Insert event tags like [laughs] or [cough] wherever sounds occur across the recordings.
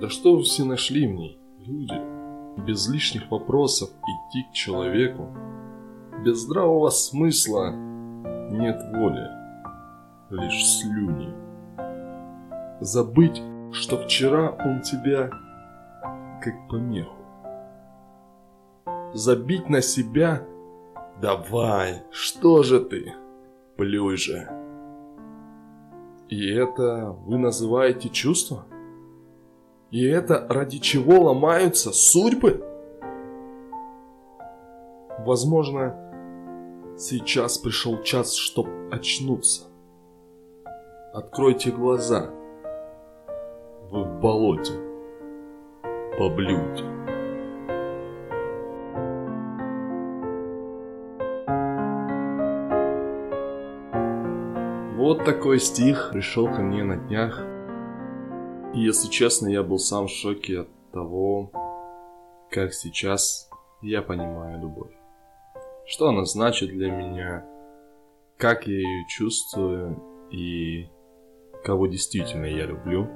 Да что вы все нашли в ней, люди? Без лишних вопросов идти к человеку. Без здравого смысла нет воли, лишь слюни. Забыть, что вчера он тебя как помеху. Забить на себя? Давай, что же ты? Плюй же. И это вы называете чувство? И это ради чего ломаются судьбы? Возможно, сейчас пришел час, чтоб очнуться. Откройте глаза. Вы в болоте. Поблюйте. Вот такой стих пришел ко мне на днях. Если честно, я был сам в шоке от того, как сейчас я понимаю любовь. Что она значит для меня, как я ее чувствую и кого действительно я люблю,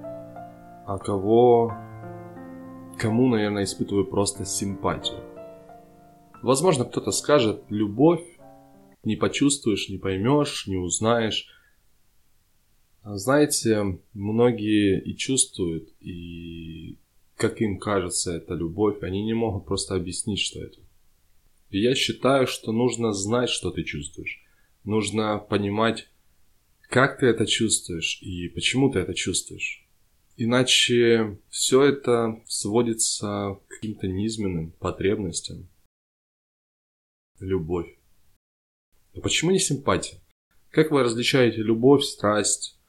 а кого, кому, наверное, испытываю просто симпатию. Возможно, кто-то скажет, любовь не почувствуешь, не поймешь, не узнаешь. Знаете, многие и чувствуют, и как им кажется эта любовь, они не могут просто объяснить, что это. И я считаю, что нужно знать, что ты чувствуешь. Нужно понимать, как ты это чувствуешь и почему ты это чувствуешь. Иначе все это сводится к каким-то низменным потребностям. Любовь. А почему не симпатия? Как вы различаете любовь, страсть,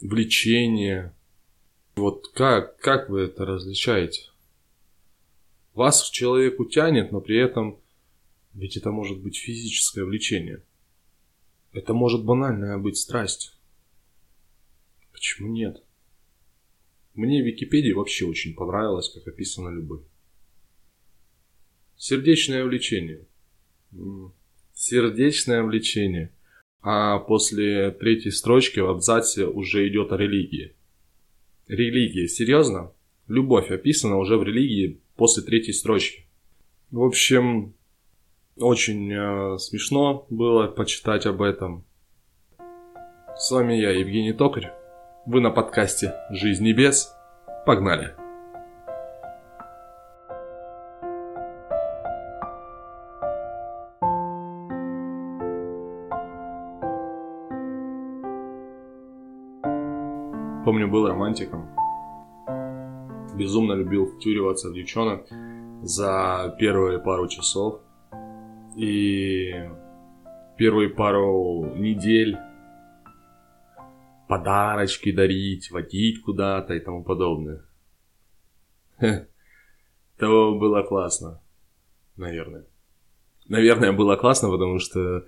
влечение? Вот как, как вы это различаете? Вас к человеку тянет, но при этом ведь это может быть физическое влечение. Это может банальная быть страсть. Почему нет? Мне в Википедии вообще очень понравилось, как описана любовь. Сердечное влечение. Сердечное влечение. А после третьей строчки в абзаце уже идет о религии. Религия, серьезно? Любовь описана уже в религии после третьей строчки. В общем, очень э, смешно было почитать об этом. С вами я, Евгений Токарь. Вы на подкасте «Жизнь небес». Погнали! Безумно любил втюриваться в девчонок за первые пару часов – и первые пару недель подарочки дарить, водить куда-то и тому подобное. То было классно, наверное. Наверное, было классно, потому что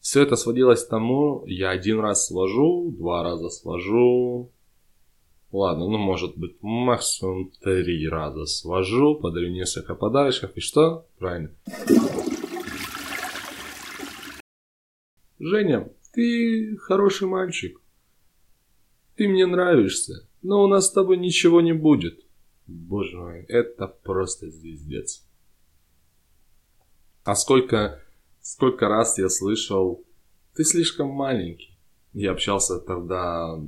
все это сводилось к тому, я один раз сложу, два раза сложу, ладно, ну может быть максимум три раза свожу, подарю несколько подарочков и что? Правильно. Женя, ты хороший мальчик. Ты мне нравишься, но у нас с тобой ничего не будет. Боже мой, это просто звездец. А сколько, сколько раз я слышал, ты слишком маленький. Я общался тогда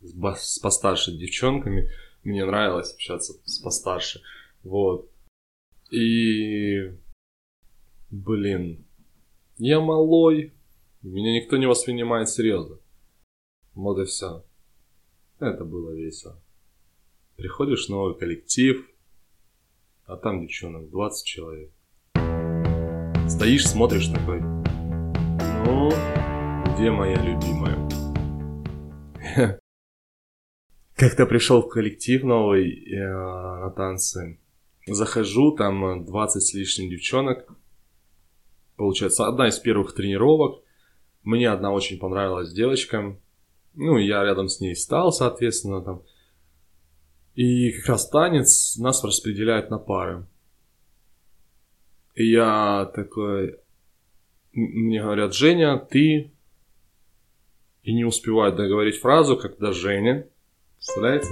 с, постарше девчонками. Мне нравилось общаться с постарше. Вот. И... Блин, я малой, меня никто не воспринимает серьезно. Вот и все. Это было весело. Приходишь в новый коллектив, а там девчонок 20 человек. Стоишь, смотришь такой. Ну, где моя любимая? [laughs] Как-то пришел в коллектив новый э, на танцы. Захожу, там 20 с лишним девчонок получается, одна из первых тренировок. Мне одна очень понравилась девочка. Ну, я рядом с ней стал, соответственно, там. И как раз танец нас распределяет на пары. И я такой... Мне говорят, Женя, ты... И не успеваю договорить фразу, когда Женя, представляете,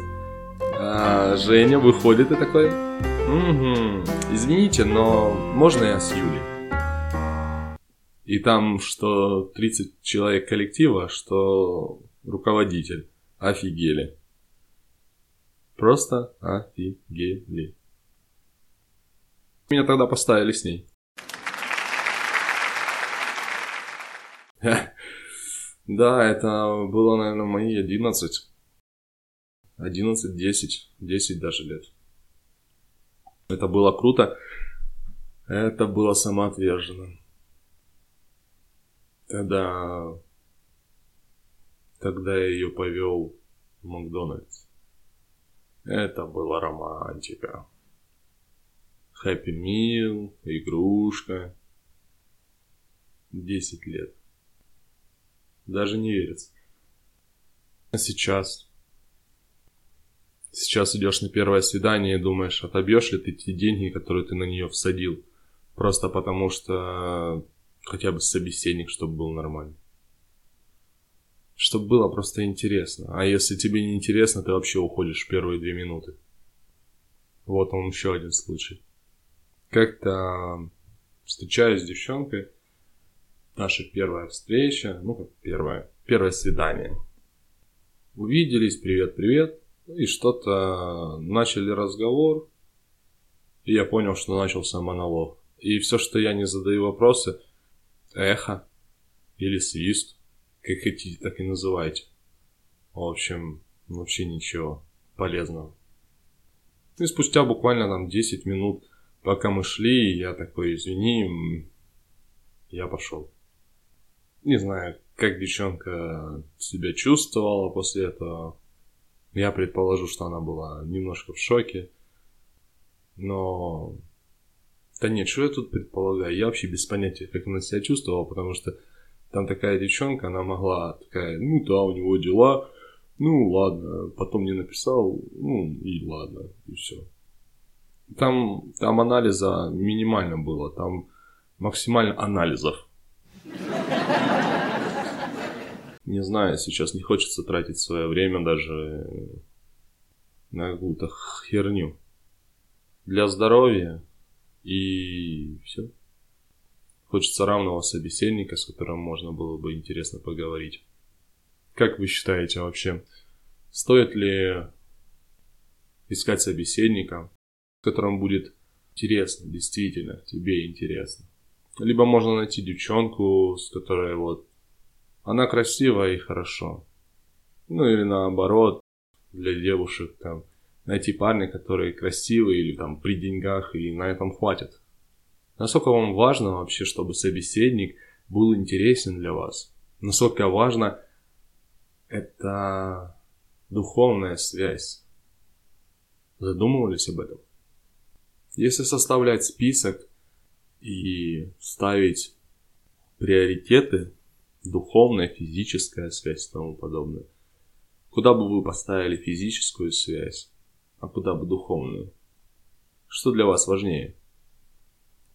А Женя выходит и такой, угу, извините, но можно я с Юлей? И там что 30 человек коллектива, что руководитель. Офигели. Просто офигели. Меня тогда поставили с ней. [laughs] Да, это было, наверное, мои 11. 11, 10, 10 даже лет. Это было круто. Это было самоотверженно. Тогда... Тогда я ее повел в Макдональдс. Это была романтика. Хэппи Мил, игрушка. Десять лет. Даже не верится. А сейчас? Сейчас идешь на первое свидание и думаешь, отобьешь ли ты те деньги, которые ты на нее всадил. Просто потому что хотя бы собеседник, чтобы был нормальный. Чтобы было просто интересно. А если тебе не интересно, ты вообще уходишь в первые две минуты. Вот он еще один случай. Как-то встречаюсь с девчонкой. Наша первая встреча, ну как первая, первое свидание. Увиделись, привет-привет. И что-то начали разговор. И я понял, что начался монолог. И все, что я не задаю вопросы, эхо или свист, как хотите, так и называйте. В общем, вообще ничего полезного. И спустя буквально там 10 минут, пока мы шли, я такой, извини, я пошел. Не знаю, как девчонка себя чувствовала после этого. Я предположу, что она была немножко в шоке. Но да нет, что я тут предполагаю? Я вообще без понятия, как она себя чувствовала, потому что там такая девчонка, она могла такая, ну да, у него дела, ну ладно, потом мне написал, ну и ладно, и все. Там, там анализа минимально было, там максимально анализов. Не знаю, сейчас не хочется тратить свое время даже на какую-то херню. Для здоровья и все. Хочется равного собеседника, с которым можно было бы интересно поговорить. Как вы считаете вообще, стоит ли искать собеседника, с которым будет интересно, действительно, тебе интересно? Либо можно найти девчонку, с которой вот она красивая и хорошо. Ну или наоборот, для девушек там найти парня, который красивый или там при деньгах, и на этом хватит. Насколько вам важно вообще, чтобы собеседник был интересен для вас? Насколько важно это духовная связь? Задумывались об этом? Если составлять список и ставить приоритеты, духовная, физическая связь и тому подобное, куда бы вы поставили физическую связь? а куда бы духовную. Что для вас важнее?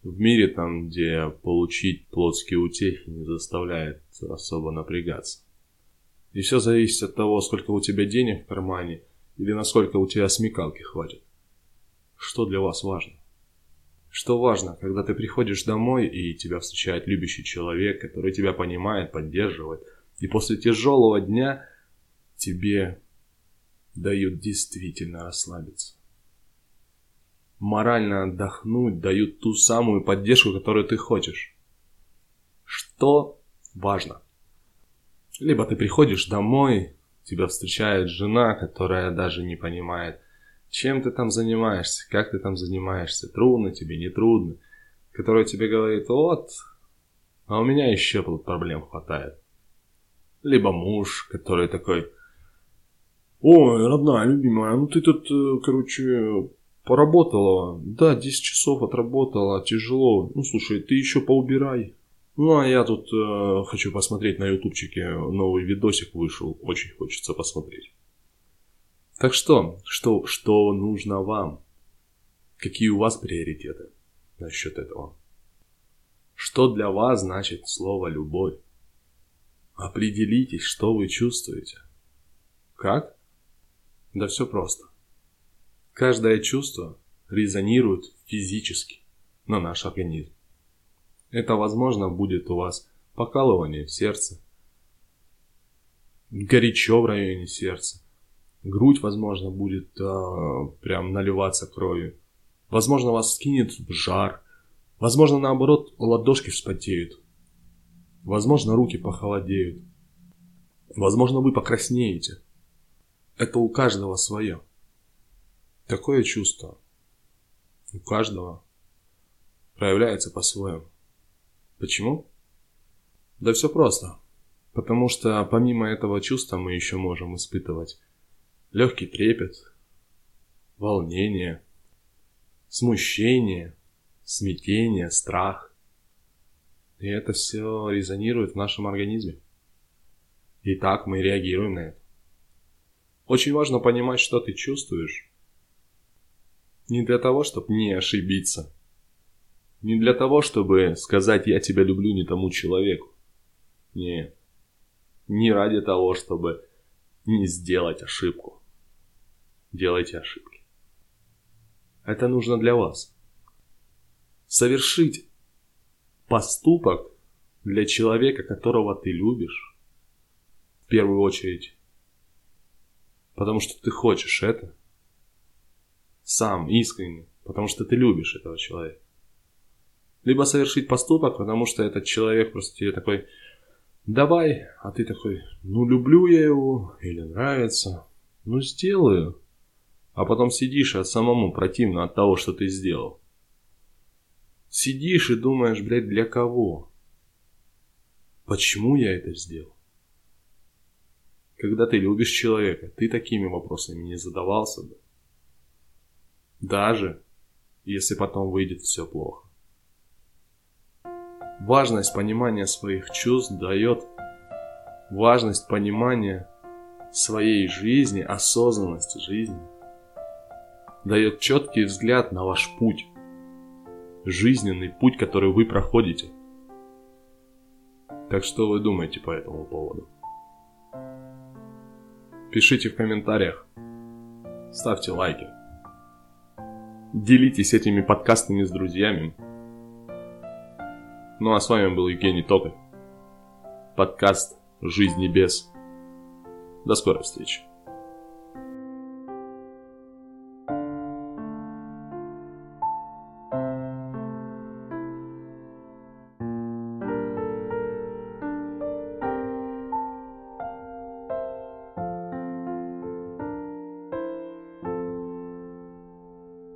В мире там, где получить плотские утехи не заставляет особо напрягаться. И все зависит от того, сколько у тебя денег в кармане или насколько у тебя смекалки хватит. Что для вас важно? Что важно, когда ты приходишь домой и тебя встречает любящий человек, который тебя понимает, поддерживает, и после тяжелого дня тебе дают действительно расслабиться. Морально отдохнуть дают ту самую поддержку, которую ты хочешь. Что важно? Либо ты приходишь домой, тебя встречает жена, которая даже не понимает, чем ты там занимаешься, как ты там занимаешься, трудно тебе, не трудно, которая тебе говорит, вот, а у меня еще проблем хватает. Либо муж, который такой, Ой, родная, любимая, ну ты тут, э, короче, поработала. Да, 10 часов отработала, тяжело. Ну, слушай, ты еще поубирай. Ну, а я тут э, хочу посмотреть на ютубчике новый видосик вышел. Очень хочется посмотреть. Так что, что, что нужно вам? Какие у вас приоритеты насчет этого? Что для вас значит слово «любовь»? Определитесь, что вы чувствуете. Как? Да все просто. Каждое чувство резонирует физически на наш организм. Это, возможно, будет у вас покалывание в сердце, горячо в районе сердца, грудь, возможно, будет э, прям наливаться кровью, возможно, вас скинет в жар, возможно, наоборот, ладошки вспотеют, возможно, руки похолодеют, возможно, вы покраснеете. Это у каждого свое. Такое чувство у каждого проявляется по-своему. Почему? Да все просто. Потому что помимо этого чувства мы еще можем испытывать легкий трепет, волнение, смущение, смятение, страх. И это все резонирует в нашем организме. И так мы реагируем на это. Очень важно понимать, что ты чувствуешь. Не для того, чтобы не ошибиться – не для того, чтобы сказать «я тебя люблю» не тому человеку. Нет. Не ради того, чтобы не сделать ошибку. Делайте ошибки. Это нужно для вас. Совершить поступок для человека, которого ты любишь, в первую очередь, потому что ты хочешь это, сам искренне, потому что ты любишь этого человека либо совершить поступок, потому что этот человек просто тебе такой, давай, а ты такой, ну люблю я его, или нравится, ну сделаю. А потом сидишь, и самому противно от того, что ты сделал. Сидишь и думаешь, блядь, для кого? Почему я это сделал? Когда ты любишь человека, ты такими вопросами не задавался бы. Даже если потом выйдет все плохо. Важность понимания своих чувств дает важность понимания своей жизни, осознанности жизни. Дает четкий взгляд на ваш путь, жизненный путь, который вы проходите. Так что вы думаете по этому поводу? Пишите в комментариях, ставьте лайки, делитесь этими подкастами с друзьями. Ну а с вами был Евгений Токарь. Подкаст «Жизнь небес». До скорой встречи.